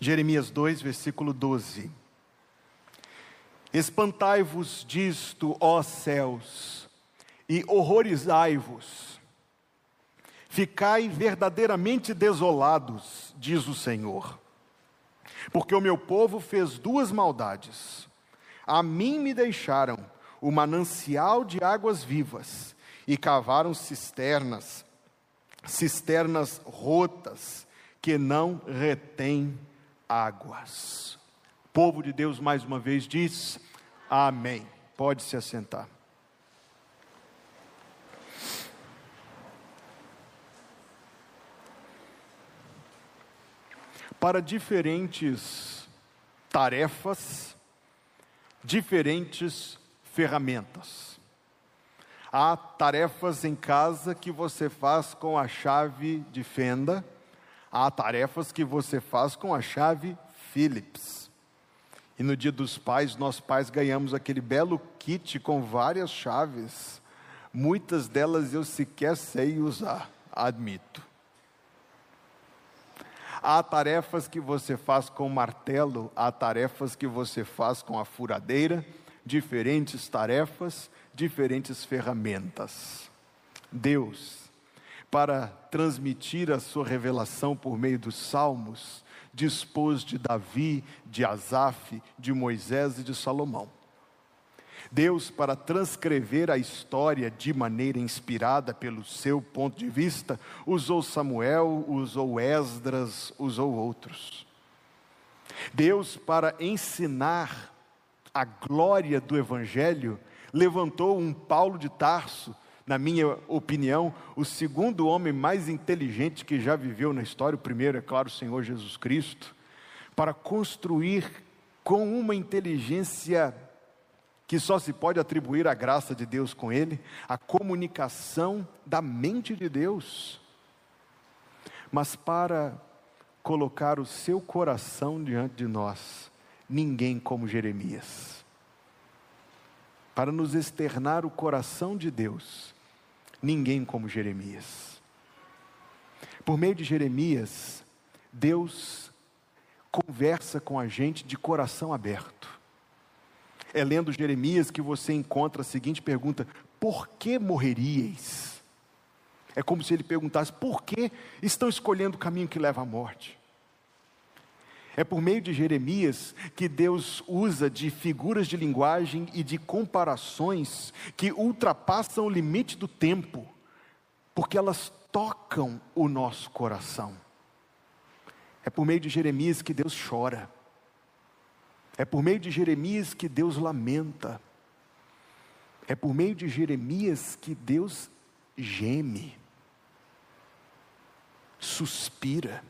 Jeremias 2, versículo 12. Espantai-vos disto, ó céus, e horrorizai-vos. Ficai verdadeiramente desolados, diz o Senhor, porque o meu povo fez duas maldades. A mim me deixaram o manancial de águas vivas e cavaram cisternas, cisternas rotas que não retêm águas. O povo de Deus mais uma vez diz: Amém. Pode se assentar. Para diferentes tarefas, diferentes ferramentas. Há tarefas em casa que você faz com a chave de fenda, há tarefas que você faz com a chave Phillips. E no dia dos pais, nós pais ganhamos aquele belo kit com várias chaves. Muitas delas eu sequer sei usar, admito. Há tarefas que você faz com martelo, há tarefas que você faz com a furadeira, diferentes tarefas, diferentes ferramentas. Deus, para transmitir a sua revelação por meio dos salmos, dispôs de Davi, de Asaf, de Moisés e de Salomão. Deus, para transcrever a história de maneira inspirada pelo seu ponto de vista, usou Samuel, usou Esdras, usou outros. Deus, para ensinar a glória do Evangelho, levantou um Paulo de Tarso, na minha opinião, o segundo homem mais inteligente que já viveu na história, o primeiro, é claro, o Senhor Jesus Cristo, para construir com uma inteligência que só se pode atribuir à graça de Deus com ele, a comunicação da mente de Deus, mas para colocar o seu coração diante de nós, ninguém como Jeremias. Para nos externar o coração de Deus, ninguém como Jeremias. Por meio de Jeremias, Deus conversa com a gente de coração aberto. É lendo Jeremias que você encontra a seguinte pergunta: Por que morreríeis? É como se ele perguntasse: Por que estão escolhendo o caminho que leva à morte? É por meio de Jeremias que Deus usa de figuras de linguagem e de comparações que ultrapassam o limite do tempo, porque elas tocam o nosso coração. É por meio de Jeremias que Deus chora. É por meio de Jeremias que Deus lamenta. É por meio de Jeremias que Deus geme, suspira.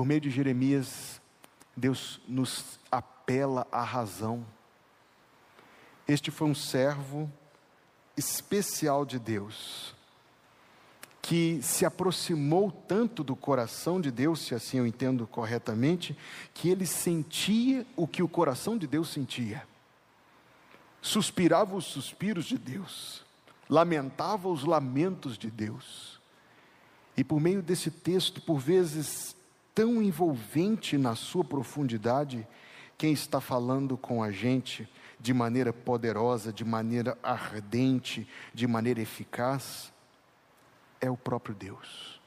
Por meio de Jeremias, Deus nos apela à razão. Este foi um servo especial de Deus, que se aproximou tanto do coração de Deus, se assim eu entendo corretamente, que ele sentia o que o coração de Deus sentia, suspirava os suspiros de Deus, lamentava os lamentos de Deus. E por meio desse texto, por vezes tão envolvente na sua profundidade, quem está falando com a gente de maneira poderosa, de maneira ardente, de maneira eficaz, é o próprio Deus.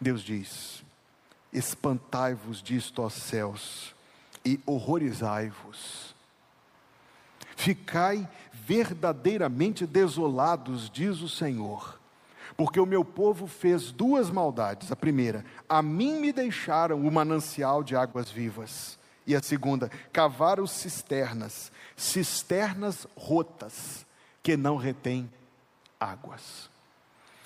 Deus diz: Espantai-vos disto, ó céus, e horrorizai-vos. Ficai verdadeiramente desolados, diz o Senhor porque o meu povo fez duas maldades. A primeira, a mim me deixaram o manancial de águas vivas. E a segunda, cavaram cisternas, cisternas rotas, que não retêm águas.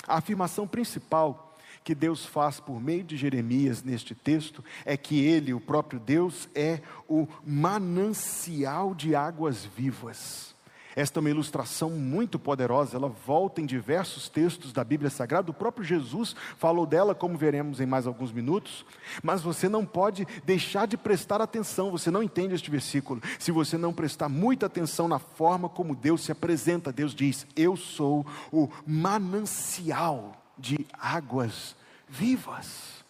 A afirmação principal que Deus faz por meio de Jeremias neste texto é que Ele, o próprio Deus, é o manancial de águas vivas Esta é uma ilustração muito poderosa, ela volta em diversos textos da Bíblia Sagrada. O próprio Jesus falou dela, como veremos em mais alguns minutos. Mas você não pode deixar de prestar atenção, você não entende este versículo, se você não prestar muita atenção na forma como Deus se apresenta. Deus diz: Eu sou o manancial de águas vivas.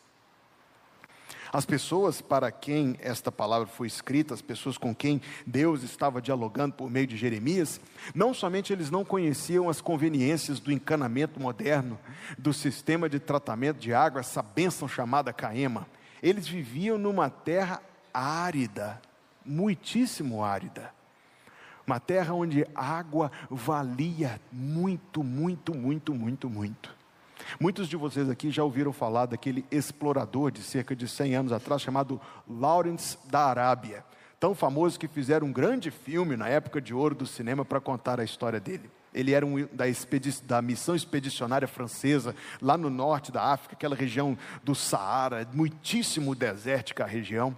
As pessoas para quem esta palavra foi escrita, as pessoas com quem Deus estava dialogando por meio de Jeremias, não somente eles não conheciam as conveniências do encanamento moderno, do sistema de tratamento de água, essa bênção chamada Caema, eles viviam numa terra árida, muitíssimo árida. Uma terra onde água valia muito, muito, muito, muito, muito. Muitos de vocês aqui já ouviram falar daquele explorador de cerca de 100 anos atrás, chamado Lawrence da Arábia. Tão famoso que fizeram um grande filme na época de ouro do cinema para contar a história dele. Ele era um, da, da, missão expedicionária francesa, lá no norte da África, aquela região do Saara, muitíssimo desértica a região.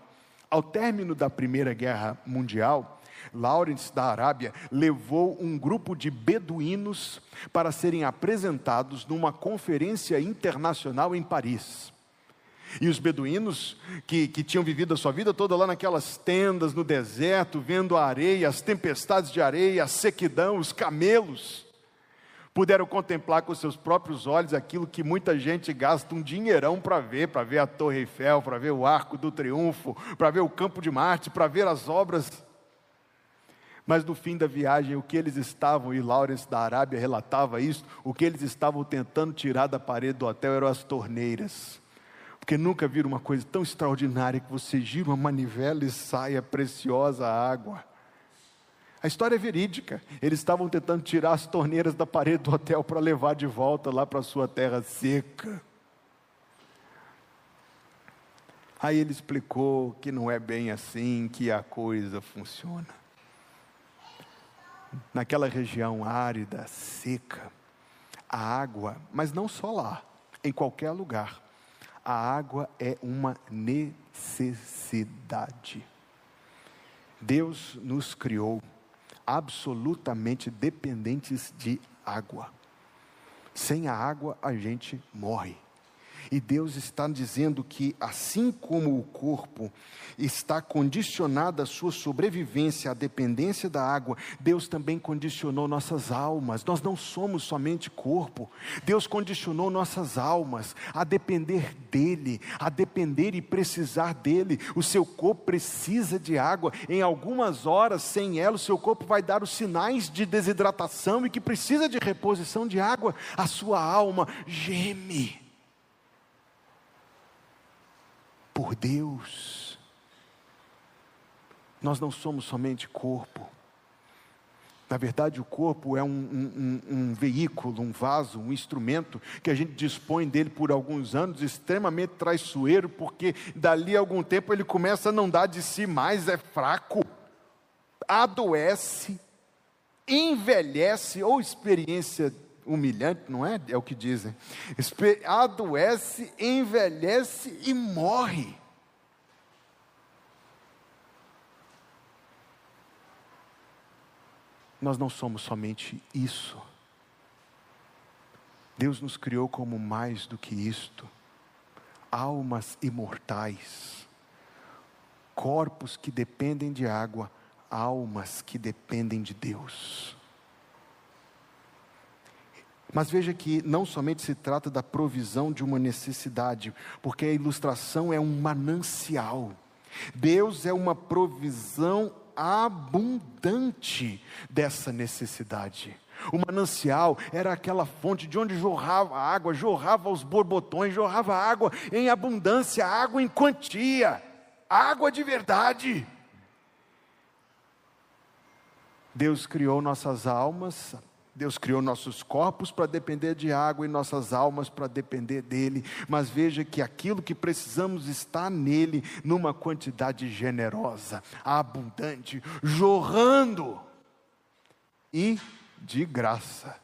Ao término da Primeira Guerra Mundial, Lawrence da Arábia levou um grupo de beduínos para serem apresentados numa conferência internacional em Paris. E os beduínos, que, que tinham vivido a sua vida toda lá naquelas tendas no deserto, vendo a areia, as tempestades de areia, a sequidão, os camelos, puderam contemplar com seus próprios olhos aquilo que muita gente gasta um dinheirão para ver, para ver a Torre Eiffel, para ver o Arco do Triunfo, para ver o Campo de Marte, para ver as obras mas no fim da viagem, o que eles estavam, e Lawrence da Arábia relatava isso, o que eles estavam tentando tirar da parede do hotel eram as torneiras. Porque nunca viram uma coisa tão extraordinária que você gira uma manivela e sai a preciosa água. A história é verídica. Eles estavam tentando tirar as torneiras da parede do hotel para levar de volta lá para a sua terra seca. Aí ele explicou que não é bem assim que a coisa funciona naquela região árida, seca, a água, mas não só lá, em qualquer lugar, a água é uma necessidade. Deus nos criou absolutamente dependentes de água. Sem a água a gente morre. E Deus está dizendo que, assim como o corpo está condicionado à sua sobrevivência, à dependência da água, Deus também condicionou nossas almas. Nós não somos somente corpo. Deus condicionou nossas almas a depender dEle, a depender e precisar dEle. O seu corpo precisa de água. Em algumas horas, sem ela, o seu corpo vai dar os sinais de desidratação e que precisa de reposição de água. A sua alma geme por Deus. Nós não somos somente corpo. Na verdade, o corpo é um, um, um, veículo, um vaso, um instrumento que a gente dispõe dele por alguns anos, extremamente traiçoeiro, porque dali a algum tempo ele começa a não dar de si mais, é fraco, adoece, envelhece, ou experiência humilhante, não é? É o que dizem. Adoece, envelhece e morre. Nós não somos somente isso. Deus nos criou como mais do que isto. Almas imortais, corpos que dependem de água, almas que dependem de Deus. Mas veja que não somente se trata da provisão de uma necessidade, porque a ilustração é um manancial. Deus é uma provisão abundante dessa necessidade. O manancial era aquela fonte de onde jorrava água, jorrava os borbotões, jorrava água em abundância, água em quantia, água de verdade. Deus criou nossas almas Deus criou nossos corpos para depender de água e nossas almas para depender dele, mas veja que aquilo que precisamos está nele numa quantidade generosa, abundante, jorrando e de graça.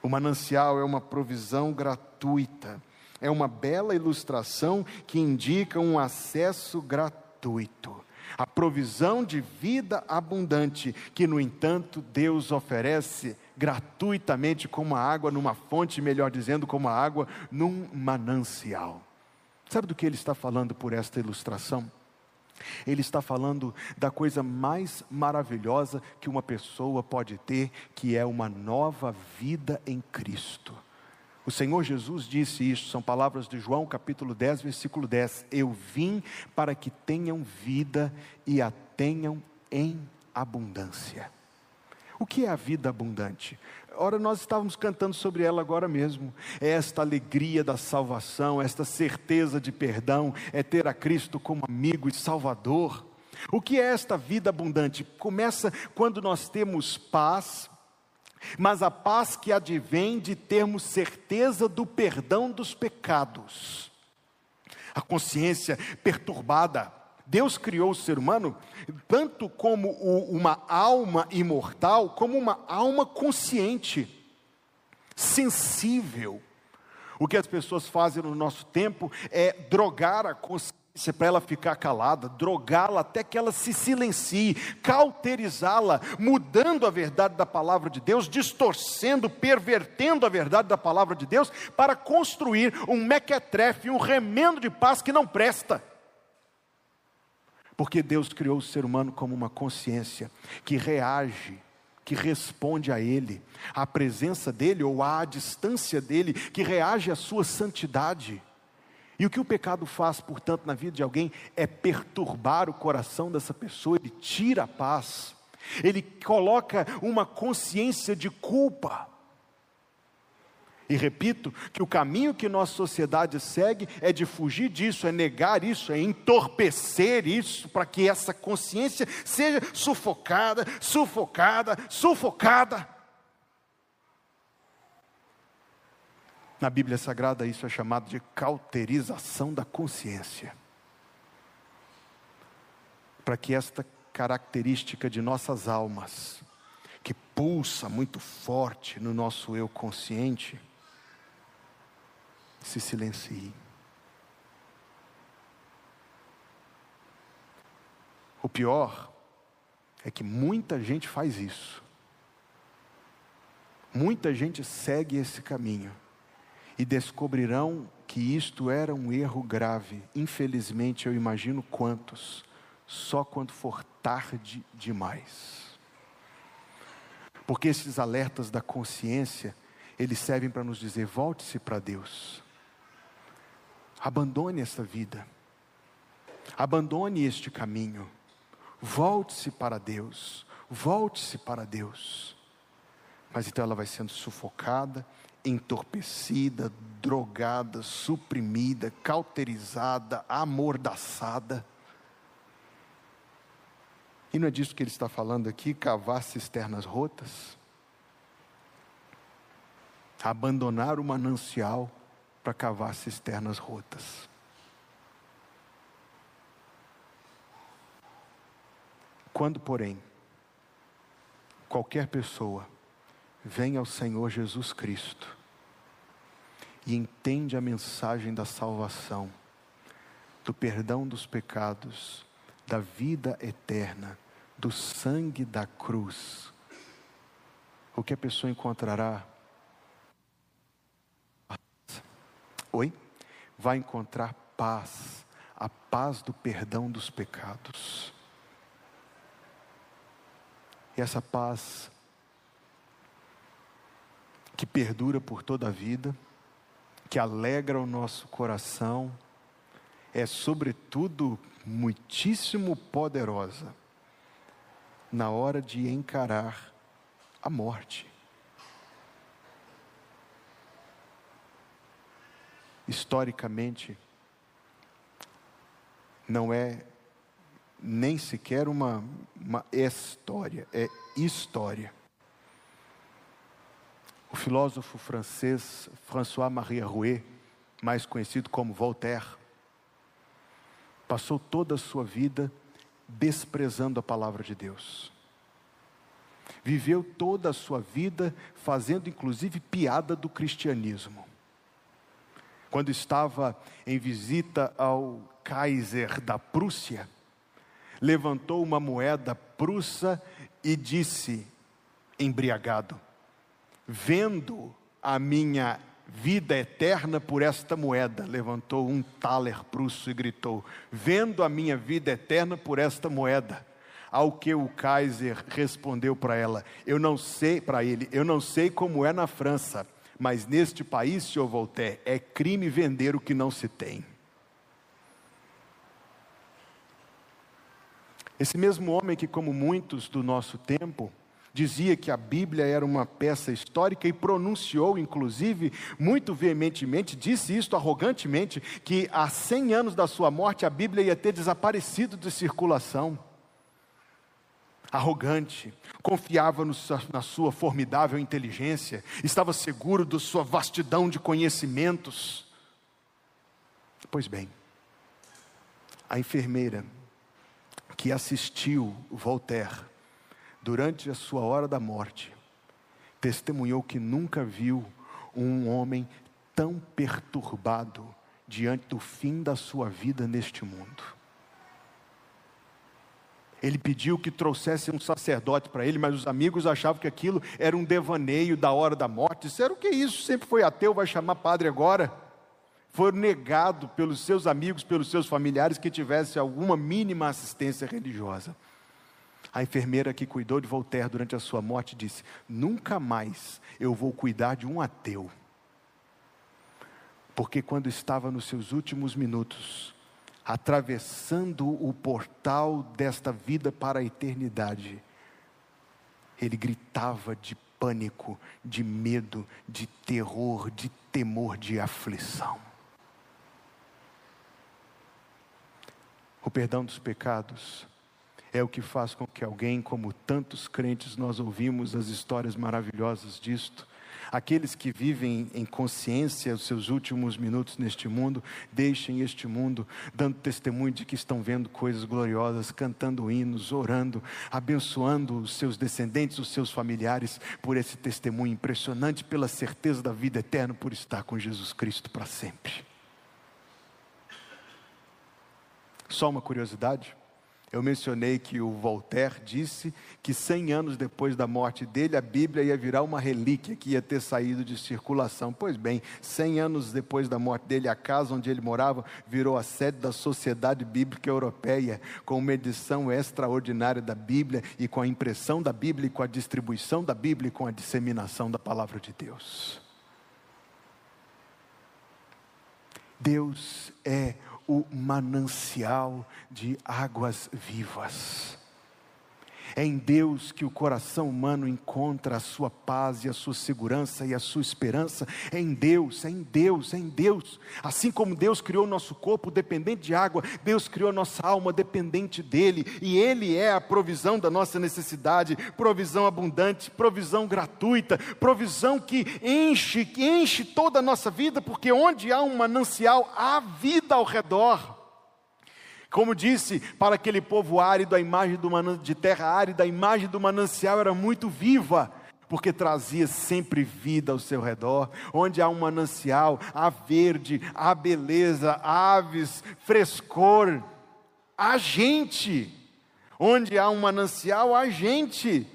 O manancial é uma provisão gratuita, é uma bela ilustração que indica um acesso gratuito. A provisão de vida abundante, que, no entanto, Deus oferece gratuitamente como a água numa fonte, melhor dizendo, como a água num manancial. Sabe do que ele está falando por esta ilustração? Ele está falando da coisa mais maravilhosa que uma pessoa pode ter, que é uma nova vida em Cristo. O Senhor Jesus disse isso, são palavras de João capítulo 10, versículo 10. Eu vim para que tenham vida e a tenham em abundância. O que é a vida abundante? Ora, nós estávamos cantando sobre ela agora mesmo. É esta alegria da salvação, esta certeza de perdão, é ter a Cristo como amigo e salvador. O que é esta vida abundante? Começa quando nós temos paz, mas a paz que advém de termos certeza do perdão dos pecados. A consciência perturbada. Deus criou o ser humano tanto como uma alma imortal, como uma alma consciente, sensível. O que as pessoas fazem no nosso tempo é drogar a consciência é para ela ficar calada, drogá-la até que ela se silencie, cauterizá-la, mudando a verdade da palavra de Deus, distorcendo, pervertendo a verdade da palavra de Deus, para construir um mequetrefe, um remendo de paz que não presta. Porque Deus criou o ser humano como uma consciência que reage, que responde a Ele, à presença dEle ou à distância dEle, que reage à Sua santidade. E o que o pecado faz, portanto, na vida de alguém é perturbar o coração dessa pessoa, ele tira a paz, ele coloca uma consciência de culpa. E repito que o caminho que nossa sociedade segue é de fugir disso, é negar isso, é entorpecer isso, para que essa consciência seja sufocada, sufocada, sufocada. Na Bíblia Sagrada, isso é chamado de cauterização da consciência. Para que esta característica de nossas almas, que pulsa muito forte no nosso eu consciente, se silencie. O pior é que muita gente faz isso. Muita gente segue esse caminho e descobrirão que isto era um erro grave. Infelizmente, eu imagino quantos, só quando for tarde demais. Porque esses alertas da consciência, eles servem para nos dizer: volte-se para Deus, abandone essa vida, abandone este caminho, volte-se para Deus, volte-se para Deus. Mas então ela vai sendo sufocada, entorpecida, drogada, suprimida, cauterizada, amordaçada. E não é disso que ele está falando aqui, cavar cisternas rotas? Abandonar o manancial para cavar cisternas rotas. Quando, porém, qualquer pessoa vem ao Senhor Jesus Cristo e entende a mensagem da salvação, do perdão dos pecados, da vida eterna, do sangue da cruz, o que a pessoa encontrará? Oi? Vai encontrar paz, a paz do perdão dos pecados. E essa paz que perdura por toda a vida, que alegra o nosso coração, é sobretudo muitíssimo poderosa na hora de encarar a morte. Historicamente, não é nem sequer uma, uma história, é história. O filósofo francês François-Marie Rouet, mais conhecido como Voltaire, passou toda a sua vida desprezando a palavra de Deus. Viveu toda a sua vida fazendo inclusive piada do cristianismo. Quando estava em visita ao Kaiser da Prússia, levantou uma moeda prussa e disse, embriagado: Vendo a minha vida eterna por esta moeda, levantou um taler prusso e gritou: Vendo a minha vida eterna por esta moeda. Ao que o Kaiser respondeu para ela: Eu não sei, para ele, eu não sei como é na França, mas neste país, senhor Voltaire, é crime vender o que não se tem. Esse mesmo homem que, como muitos do nosso tempo, dizia que a Bíblia era uma peça histórica e pronunciou, inclusive, muito veementemente, disse isto arrogantemente, que há 100 anos da sua morte a Bíblia ia ter desaparecido de circulação. Arrogante, confiava no, na sua formidável inteligência, estava seguro da sua vastidão de conhecimentos. Pois bem, a enfermeira que assistiu Voltaire durante a sua hora da morte, testemunhou que nunca viu um homem tão perturbado diante do fim da sua vida neste mundo. Ele pediu que trouxesse um sacerdote para ele, mas os amigos achavam que aquilo era um devaneio da hora da morte. Disseram: que isso? Sempre foi ateu, vai chamar padre agora foi negado pelos seus amigos, pelos seus familiares que tivesse alguma mínima assistência religiosa. A enfermeira que cuidou de Voltaire durante a sua morte disse: Nunca mais eu vou cuidar de um ateu. Porque quando estava nos seus últimos minutos, atravessando o portal desta vida para a eternidade, ele gritava de pânico, de medo, de terror, de temor, de aflição. O perdão dos pecados é o que faz com que alguém, como tantos crentes, nós ouvimos as histórias maravilhosas disto. Aqueles que vivem em consciência os seus últimos minutos neste mundo, deixem este mundo dando testemunho de que estão vendo coisas gloriosas, cantando hinos, orando, abençoando os seus descendentes, os seus familiares, por esse testemunho impressionante, pela certeza da vida eterna, por estar com Jesus Cristo para sempre. Só uma curiosidade. Eu mencionei que o Voltaire disse que 100 anos depois da morte dele, a Bíblia ia virar uma relíquia que ia ter saído de circulação. Pois bem, 100 anos depois da morte dele, a casa onde ele morava virou a sede da Sociedade Bíblica Europeia, com uma edição extraordinária da Bíblia e com a impressão da Bíblia e com a distribuição da Bíblia e com a disseminação da palavra de Deus. Deus é o manancial de águas vivas. É em Deus que o coração humano encontra a sua paz e a sua segurança e a sua esperança. É em Deus, é em Deus, é em Deus. Assim como Deus criou o nosso corpo dependente de água, Deus criou a nossa alma dependente dele, e Ele é a provisão da nossa necessidade, provisão abundante, provisão gratuita, provisão que enche, que enche toda a nossa vida, porque onde há um manancial, há vida ao redor. Como disse, para aquele povo árido, a imagem de terra árida, a imagem do manancial era muito viva, porque trazia sempre vida ao seu redor. Onde há um manancial, há verde, há beleza, aves, frescor, há gente. Onde há um manancial, há gente.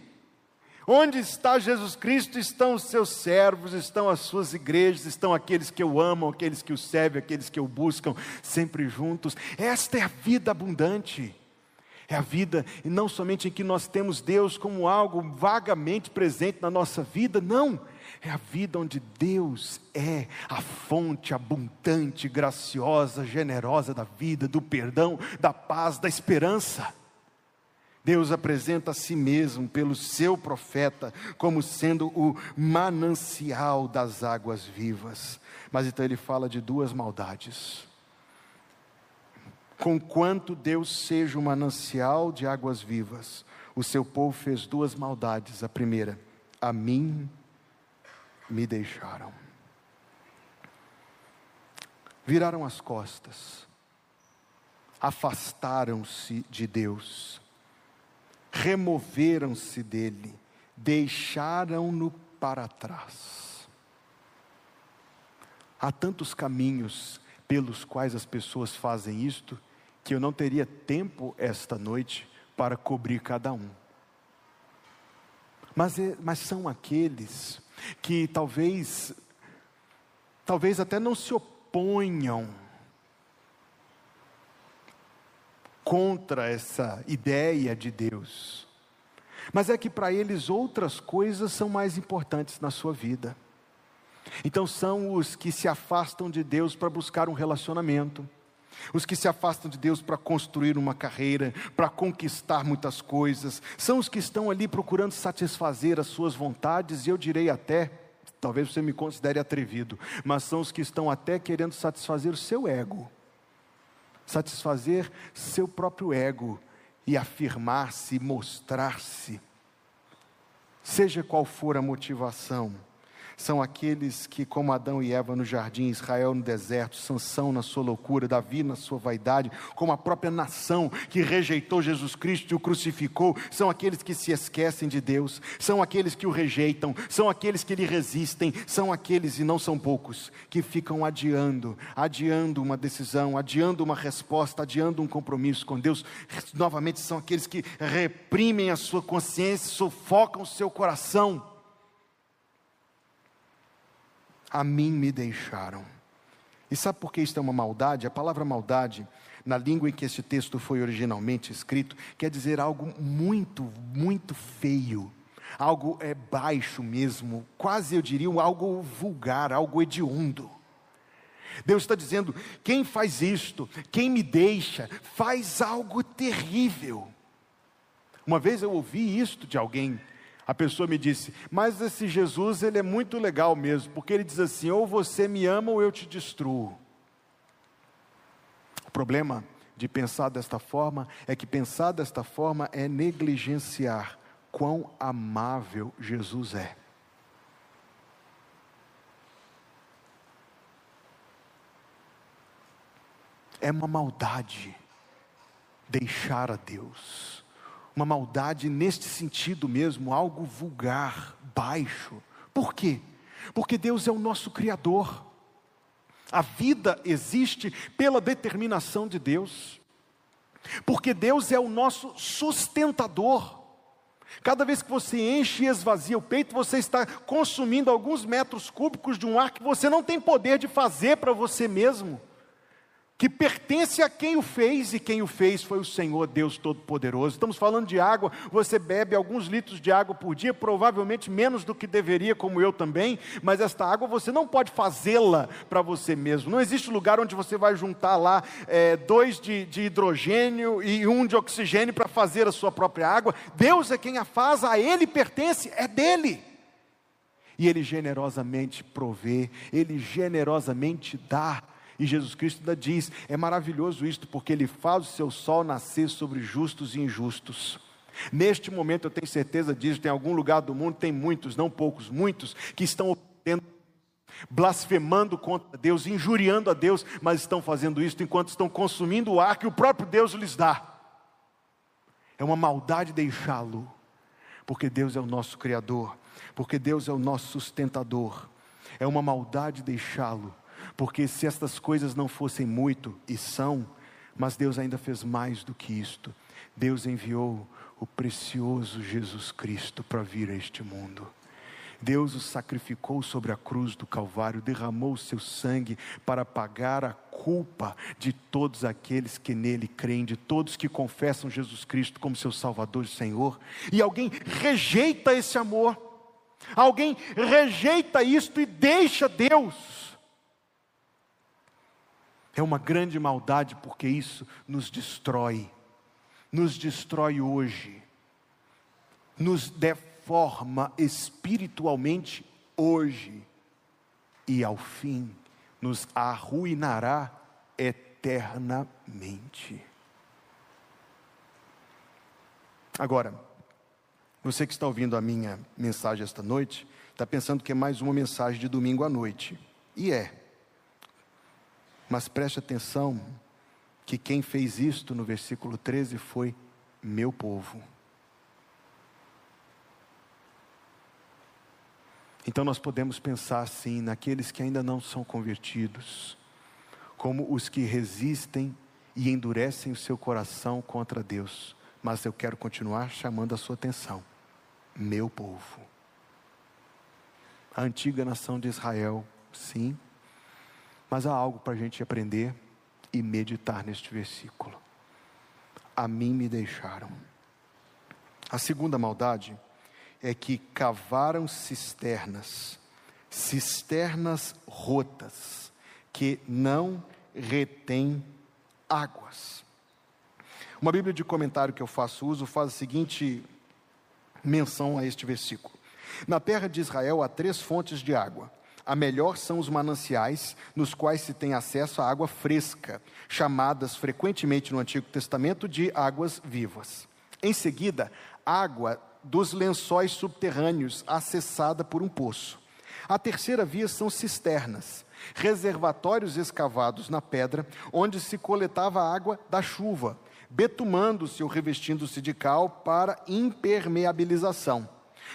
Onde está Jesus Cristo, estão os seus servos, estão as suas igrejas, estão aqueles que o amam, aqueles que o servem, aqueles que o buscam, sempre juntos. Esta é a vida abundante. É a vida, e não somente em que nós temos Deus como algo vagamente presente na nossa vida, não. É a vida onde Deus é a fonte abundante, graciosa, generosa da vida, do perdão, da paz, da esperança. Deus apresenta a si mesmo, pelo seu profeta, como sendo o manancial das águas vivas. Mas então ele fala de duas maldades. Conquanto Deus seja o manancial de águas vivas, o seu povo fez duas maldades. A primeira, a mim me deixaram. Viraram as costas, afastaram-se de Deus removeram-se dele, deixaram-no para trás. Há tantos caminhos pelos quais as pessoas fazem isto, que eu não teria tempo esta noite para cobrir cada um. Mas, é, mas são aqueles que talvez, talvez até não se oponham contra essa ideia de Deus, mas é que para eles outras coisas são mais importantes na sua vida. Então são os que se afastam de Deus para buscar um relacionamento, os que se afastam de Deus para construir uma carreira, para conquistar muitas coisas, são os que estão ali procurando satisfazer as suas vontades, e eu direi até, talvez você me considere atrevido, mas são os que estão até querendo satisfazer o seu ego, satisfazer seu próprio ego e afirmar-se, mostrar-se, seja qual for a motivação são aqueles que, como Adão e Eva no jardim, Israel no deserto, Sansão na sua loucura, Davi na sua vaidade, como a própria nação que rejeitou Jesus Cristo e o crucificou, são aqueles que se esquecem de Deus, são aqueles que o rejeitam, são aqueles que lhe resistem, são aqueles, e não são poucos, que ficam adiando, adiando uma decisão, adiando uma resposta, adiando um compromisso com Deus. Novamente, são aqueles que reprimem a sua consciência, sufocam o seu coração a mim me deixaram. E sabe por que isso é uma maldade? A palavra maldade, na língua em que esse texto foi originalmente escrito, quer dizer algo muito, muito feio. Algo é baixo mesmo, quase eu diria algo vulgar, algo hediondo. Deus está dizendo: quem faz isto, quem me deixa, faz algo terrível. Uma vez eu ouvi isto de alguém a pessoa me disse: Mas esse Jesus, ele é muito legal mesmo, porque ele diz assim: ou você me ama ou eu te destruo. O problema de pensar desta forma é que pensar desta forma é negligenciar quão amável Jesus é. É uma maldade deixar a Deus uma maldade neste sentido mesmo, algo vulgar, baixo. Por quê? Porque Deus é o nosso Criador. A vida existe pela determinação de Deus, porque Deus é o nosso sustentador. Cada vez que você enche e esvazia o peito, você está consumindo alguns metros cúbicos de um ar que você não tem poder de fazer para você mesmo que pertence a quem o fez, e quem o fez foi o Senhor Deus Todo-Poderoso. Estamos falando de água, você bebe alguns litros de água por dia, provavelmente menos do que deveria, como eu também, mas esta água você não pode fazê-la para você mesmo. Não existe lugar onde você vai juntar lá é, dois de, de hidrogênio e um de oxigênio para fazer a sua própria água. Deus é quem a faz, a Ele pertence, é dele. E Ele generosamente provê, Ele generosamente dá e Jesus Cristo ainda diz: é maravilhoso isto, porque Ele faz o seu sol nascer sobre justos e injustos. Neste momento eu tenho certeza disso, tem algum lugar do mundo, tem muitos, não poucos, muitos, que estão blasfemando contra Deus, injuriando a Deus, mas estão fazendo isso enquanto estão consumindo o ar que o próprio Deus lhes dá. É uma maldade deixá-lo, porque Deus é o nosso Criador, porque Deus é o nosso sustentador. É uma maldade deixá-lo, porque se estas coisas não fossem muito, e são, mas Deus ainda fez mais do que isto. Deus enviou o precioso Jesus Cristo para vir a este mundo. Deus o sacrificou sobre a cruz do Calvário, derramou o seu sangue para pagar a culpa de todos aqueles que nele creem, de todos que confessam Jesus Cristo como seu Salvador e Senhor. E alguém rejeita esse amor, alguém rejeita isto e deixa Deus. É uma grande maldade porque isso nos destrói, nos destrói hoje, nos deforma espiritualmente hoje e ao fim nos arruinará eternamente. Agora, você que está ouvindo a minha mensagem esta noite, está pensando que é mais uma mensagem de domingo à noite. E é. Mas preste atenção que quem fez isto no versículo 13 foi meu povo. Então nós podemos pensar assim naqueles que ainda não são convertidos, como os que resistem e endurecem o seu coração contra Deus. Mas eu quero continuar chamando a sua atenção. Meu povo. A antiga nação de Israel, sim, mas há algo para a gente aprender e meditar neste versículo. A mim me deixaram. A segunda maldade é que cavaram cisternas, cisternas rotas, que não retêm águas. Uma Bíblia de comentário que eu faço uso faz a seguinte menção a este versículo: Na terra de Israel há três fontes de água. A melhor são os mananciais, nos quais se tem acesso à água fresca, chamadas frequentemente no Antigo Testamento de águas vivas. Em seguida, água dos lençóis subterrâneos, acessada por um poço. A terceira via são cisternas, reservatórios escavados na pedra, onde se coletava a água da chuva, betumando-se ou revestindo-se de cal para impermeabilização.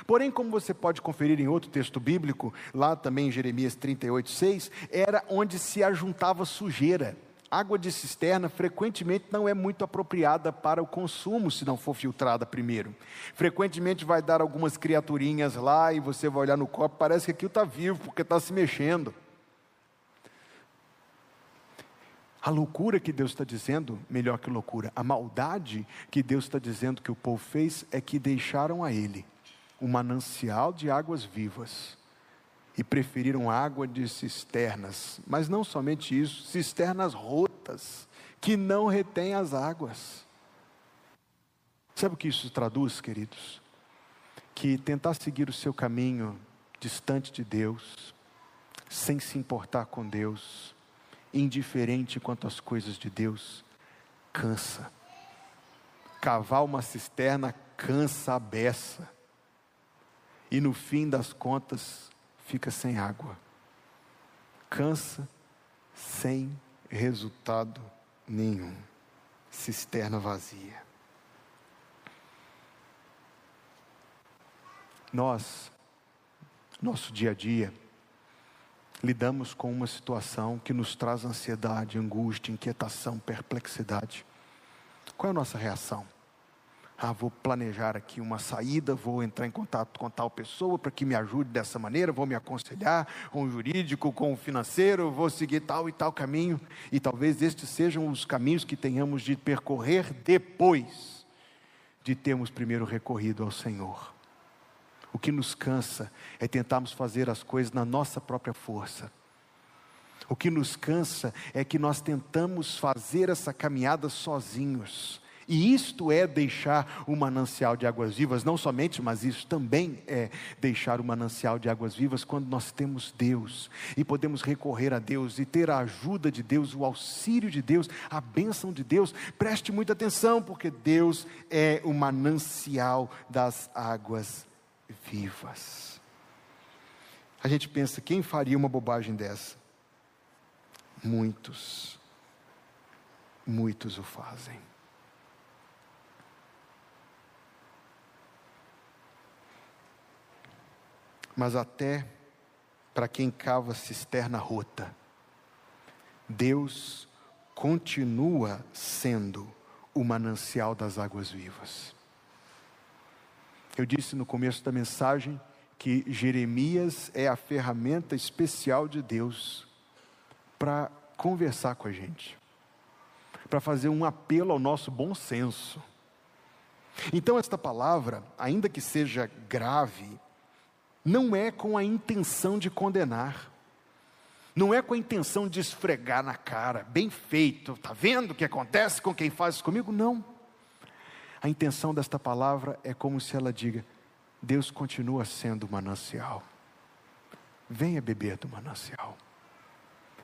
Porém, como você pode conferir em outro texto bíblico, lá também em Jeremias 38, 6, era onde se ajuntava sujeira. Água de cisterna frequentemente não é muito apropriada para o consumo se não for filtrada primeiro. Frequentemente vai dar algumas criaturinhas lá e você vai olhar no copo, parece que aquilo está vivo porque está se mexendo. A loucura que Deus está dizendo, melhor que loucura, a maldade que Deus está dizendo que o povo fez é que deixaram a Ele o manancial de águas vivas e preferiram água de cisternas, mas não somente isso, cisternas rotas, que não retêm as águas. Sabe o que isso traduz, queridos? Que tentar seguir o seu caminho distante de Deus, sem se importar com Deus, indiferente quanto às coisas de Deus, cansa. Cavar uma cisterna cansa a beça. E no fim das contas, fica sem água, cansa sem resultado nenhum, cisterna vazia. Nós, nosso dia a dia, lidamos com uma situação que nos traz ansiedade, angústia, inquietação, perplexidade. Qual é a nossa reação? Ah, vou planejar aqui uma saída, vou entrar em contato com tal pessoa para que me ajude dessa maneira, vou me aconselhar com o jurídico, com o financeiro, vou seguir tal e tal caminho. E talvez estes sejam os caminhos que tenhamos de percorrer depois de termos primeiro recorrido ao Senhor. O que nos cansa é tentarmos fazer as coisas na nossa própria força. O que nos cansa é que nós tentamos fazer essa caminhada sozinhos e isto é deixar o manancial de águas vivas, não somente, mas isso também é deixar o manancial de águas vivas quando nós temos Deus e podemos recorrer a Deus e ter a ajuda de Deus, o auxílio de Deus, a bênção de Deus. Preste muita atenção, porque Deus é o manancial das águas vivas. A gente pensa, quem faria uma bobagem dessa? Muitos, muitos o fazem. Mas até para quem cava cisterna rota. Deus continua sendo o manancial das águas vivas. Eu disse no começo da mensagem que Jeremias é a ferramenta especial de Deus para conversar com a gente, para fazer um apelo ao nosso bom senso. Então, esta palavra, ainda que seja grave, não é com a intenção de condenar, não é com a intenção de esfregar na cara, bem feito, está vendo o que acontece com quem faz isso comigo? Não. A intenção desta palavra é como se ela diga: Deus continua sendo o manancial. Venha beber do manancial.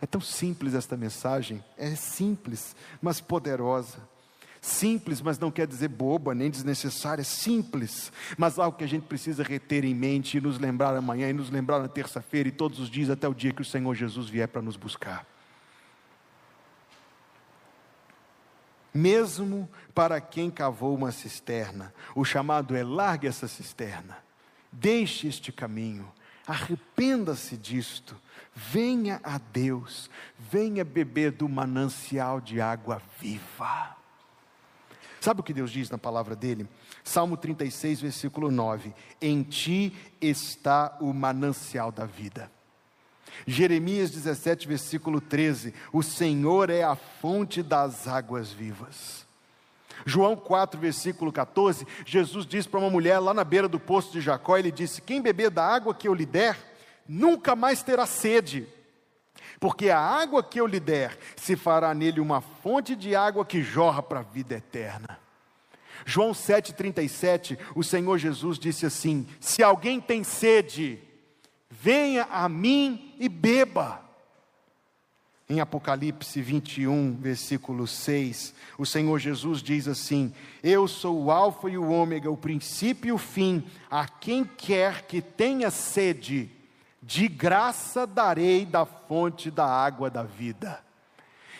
É tão simples esta mensagem, é simples, mas poderosa. Simples, mas não quer dizer boba nem desnecessária, simples, mas algo que a gente precisa reter em mente e nos lembrar amanhã e nos lembrar na terça-feira e todos os dias até o dia que o Senhor Jesus vier para nos buscar. Mesmo para quem cavou uma cisterna, o chamado é largue essa cisterna, deixe este caminho, Arrependa-se disto. Venha a Deus, venha beber do manancial de água viva. Sabe o que Deus diz na palavra dele? Salmo 36, versículo 9: Em ti está o manancial da vida. Jeremias 17, versículo 13: O Senhor é a fonte das águas vivas. João 4, versículo 14, Jesus diz para uma mulher lá na beira do poço de Jacó: Ele disse: Quem beber da água que eu lhe der, nunca mais terá sede, porque a água que eu lhe der se fará nele uma fonte de água que jorra para a vida eterna. João 7,37, o Senhor Jesus disse assim: Se alguém tem sede, venha a mim e beba. Em Apocalipse 21, versículo 6, o Senhor Jesus diz assim: Eu sou o Alfa e o Ômega, o princípio e o fim, a quem quer que tenha sede, de graça darei da fonte da água da vida.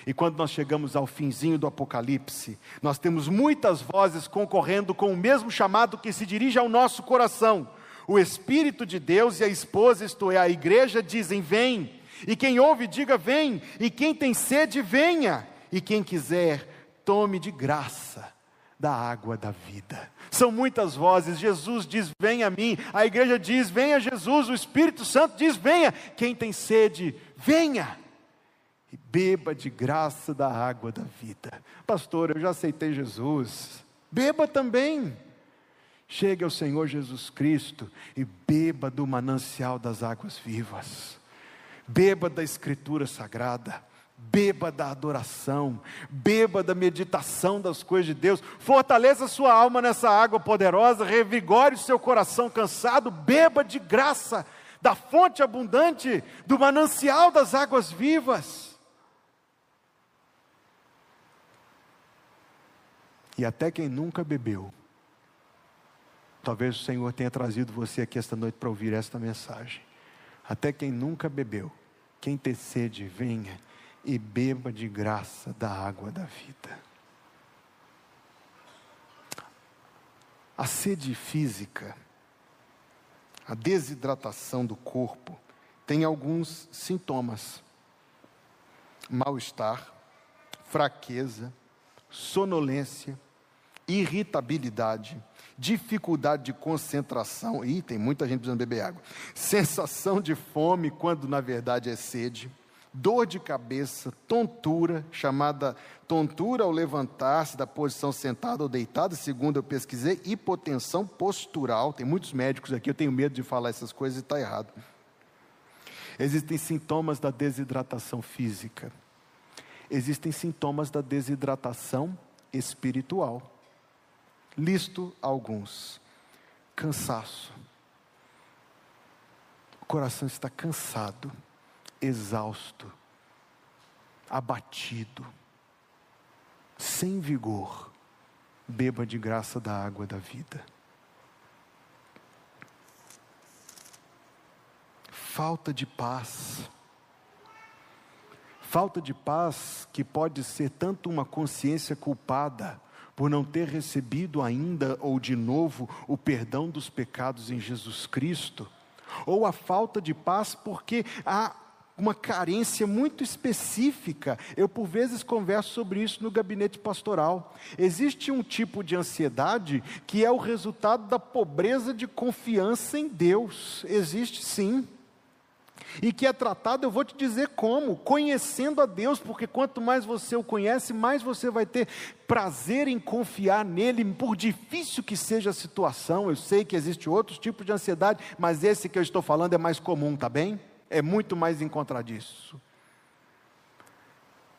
E quando nós chegamos ao finzinho do Apocalipse, nós temos muitas vozes concorrendo com o mesmo chamado que se dirige ao nosso coração. O Espírito de Deus e a esposa, isto é, a igreja, dizem: Vem. E quem ouve, diga: Vem. E quem tem sede, venha. E quem quiser, tome de graça da água da vida. São muitas vozes. Jesus diz: Venha a mim. A igreja diz: Venha Jesus. O Espírito Santo diz: Venha. Quem tem sede, venha e beba de graça da água da vida. Pastor, eu já aceitei Jesus. Beba também. Chegue ao Senhor Jesus Cristo e beba do manancial das águas vivas. Beba da Escritura Sagrada. Beba da adoração, beba da meditação das coisas de Deus, fortaleça sua alma nessa água poderosa, revigore o seu coração cansado, beba de graça da fonte abundante, do manancial das águas vivas. E até quem nunca bebeu, talvez o Senhor tenha trazido você aqui esta noite para ouvir esta mensagem. Até quem nunca bebeu, quem ter sede, venha e beba de graça da água da vida. A sede física, a desidratação do corpo, tem alguns sintomas: mal-estar, fraqueza, sonolência, irritabilidade, dificuldade de concentração, e tem muita gente precisando beber água, sensação de fome quando na verdade é sede, dor de cabeça, tontura, chamada tontura ao levantar-se da posição sentada ou deitada, segundo eu pesquisei, hipotensão postural. Tem muitos médicos aqui, eu tenho medo de falar essas coisas e está errado. Existem sintomas da desidratação física. Existem sintomas da desidratação espiritual. Listo alguns: cansaço. O coração está cansado, exausto, abatido, sem vigor. Beba de graça da água da vida. Falta de paz. Falta de paz que pode ser tanto uma consciência culpada, por não ter recebido ainda ou de novo o perdão dos pecados em Jesus Cristo, ou a falta de paz porque há uma carência muito específica. Eu, por vezes, converso sobre isso no gabinete pastoral. Existe um tipo de ansiedade que é o resultado da pobreza de confiança em Deus. Existe sim e que é tratado, eu vou te dizer como, conhecendo a Deus, porque quanto mais você o conhece, mais você vai ter prazer em confiar nele, por difícil que seja a situação. Eu sei que existe outros tipos de ansiedade, mas esse que eu estou falando é mais comum, tá bem? É muito mais encontradiço.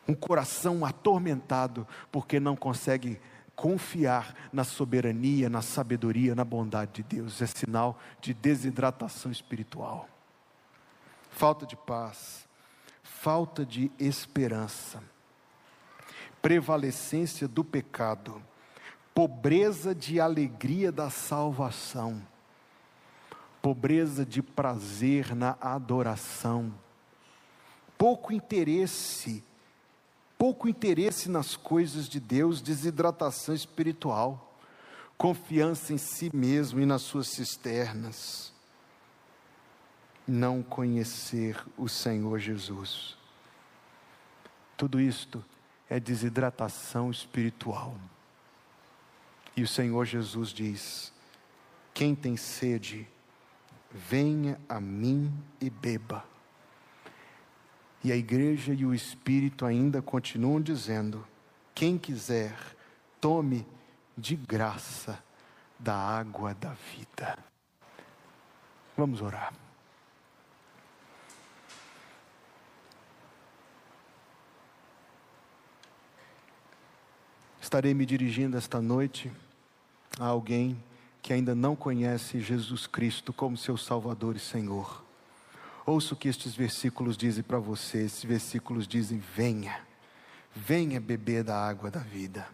Um coração atormentado porque não consegue confiar na soberania, na sabedoria, na bondade de Deus. É sinal de desidratação espiritual. Falta de paz, falta de esperança, prevalecência do pecado, pobreza de alegria da salvação, pobreza de prazer na adoração, pouco interesse, pouco interesse nas coisas de Deus, desidratação espiritual, confiança em si mesmo e nas suas cisternas não conhecer o Senhor Jesus. Tudo isto é desidratação espiritual. E o Senhor Jesus diz: quem tem sede, venha a mim e beba. E a igreja e o Espírito ainda continuam dizendo: quem quiser, tome de graça da água da vida. Vamos orar. Estarei me dirigindo esta noite a alguém que ainda não conhece Jesus Cristo como seu Salvador e Senhor. Ouça o que estes versículos dizem para você. Esses versículos dizem: venha, venha beber da água da vida.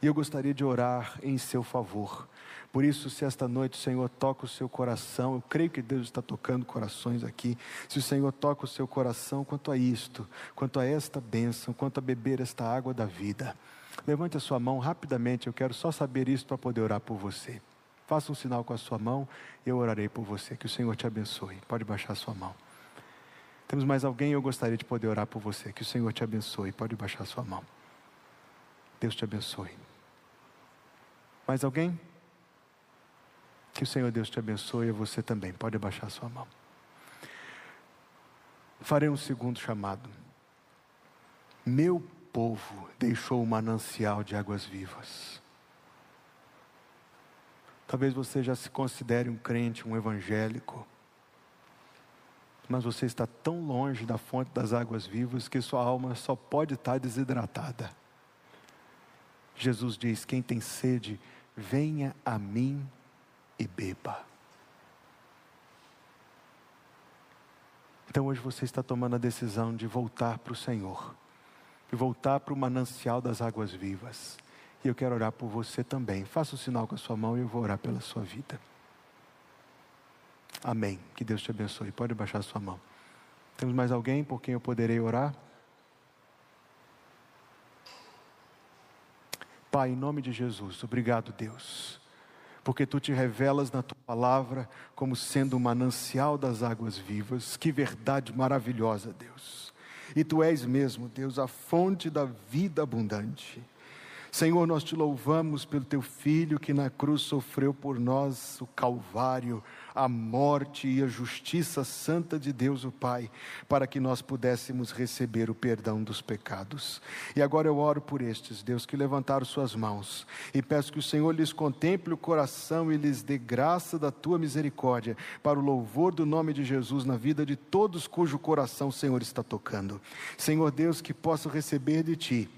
E eu gostaria de orar em seu favor. Por isso, se esta noite o Senhor toca o seu coração, eu creio que Deus está tocando corações aqui. Se o Senhor toca o seu coração quanto a isto, quanto a esta bênção, quanto a beber esta água da vida, levante a sua mão rapidamente. Eu quero só saber isso para poder orar por você. Faça um sinal com a sua mão e eu orarei por você. Que o Senhor te abençoe. Pode baixar a sua mão. Temos mais alguém? Eu gostaria de poder orar por você. Que o Senhor te abençoe. Pode baixar a sua mão. Deus te abençoe. Mais alguém? Que o Senhor Deus te abençoe e você também. Pode abaixar a sua mão. Farei um segundo chamado. Meu povo deixou o manancial de águas vivas. Talvez você já se considere um crente, um evangélico, mas você está tão longe da fonte das águas vivas que sua alma só pode estar desidratada. Jesus diz: Quem tem sede, venha a mim e beba. Então hoje você está tomando a decisão de voltar para o Senhor, de voltar para o manancial das águas vivas. E eu quero orar por você também. Faça o sinal com a sua mão e eu vou orar pela sua vida. Amém. Que Deus te abençoe. Pode baixar a sua mão. Temos mais alguém por quem eu poderei orar? Pai, em nome de Jesus, obrigado, Deus, porque tu te revelas na tua palavra como sendo o manancial das águas vivas. Que verdade maravilhosa, Deus. E tu és mesmo, Deus, a fonte da vida abundante. Senhor, nós te louvamos pelo teu filho que na cruz sofreu por nós o Calvário, a morte e a justiça santa de Deus o Pai, para que nós pudéssemos receber o perdão dos pecados. E agora eu oro por estes, Deus, que levantaram suas mãos, e peço que o Senhor lhes contemple o coração e lhes dê graça da tua misericórdia, para o louvor do nome de Jesus na vida de todos cujo coração o Senhor está tocando. Senhor Deus, que possa receber de ti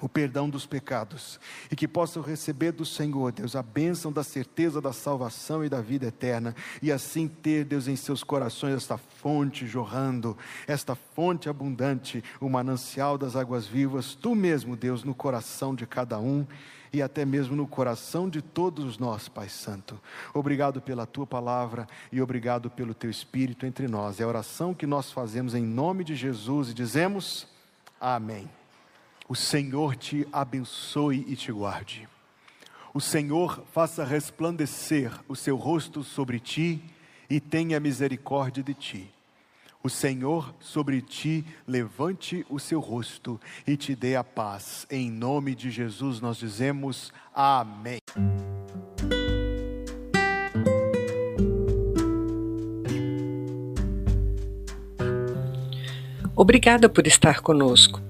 o perdão dos pecados e que possam receber do Senhor, Deus, a bênção da certeza da salvação e da vida eterna e assim ter, Deus, em seus corações esta fonte jorrando, esta fonte abundante, o manancial das águas vivas, tu mesmo, Deus, no coração de cada um e até mesmo no coração de todos nós, Pai Santo. Obrigado pela tua palavra e obrigado pelo teu espírito entre nós. É a oração que nós fazemos em nome de Jesus e dizemos: Amém. O Senhor te abençoe e te guarde. O Senhor faça resplandecer o seu rosto sobre ti e tenha misericórdia de ti. O Senhor sobre ti levante o seu rosto e te dê a paz. Em nome de Jesus nós dizemos amém. Obrigada por estar conosco.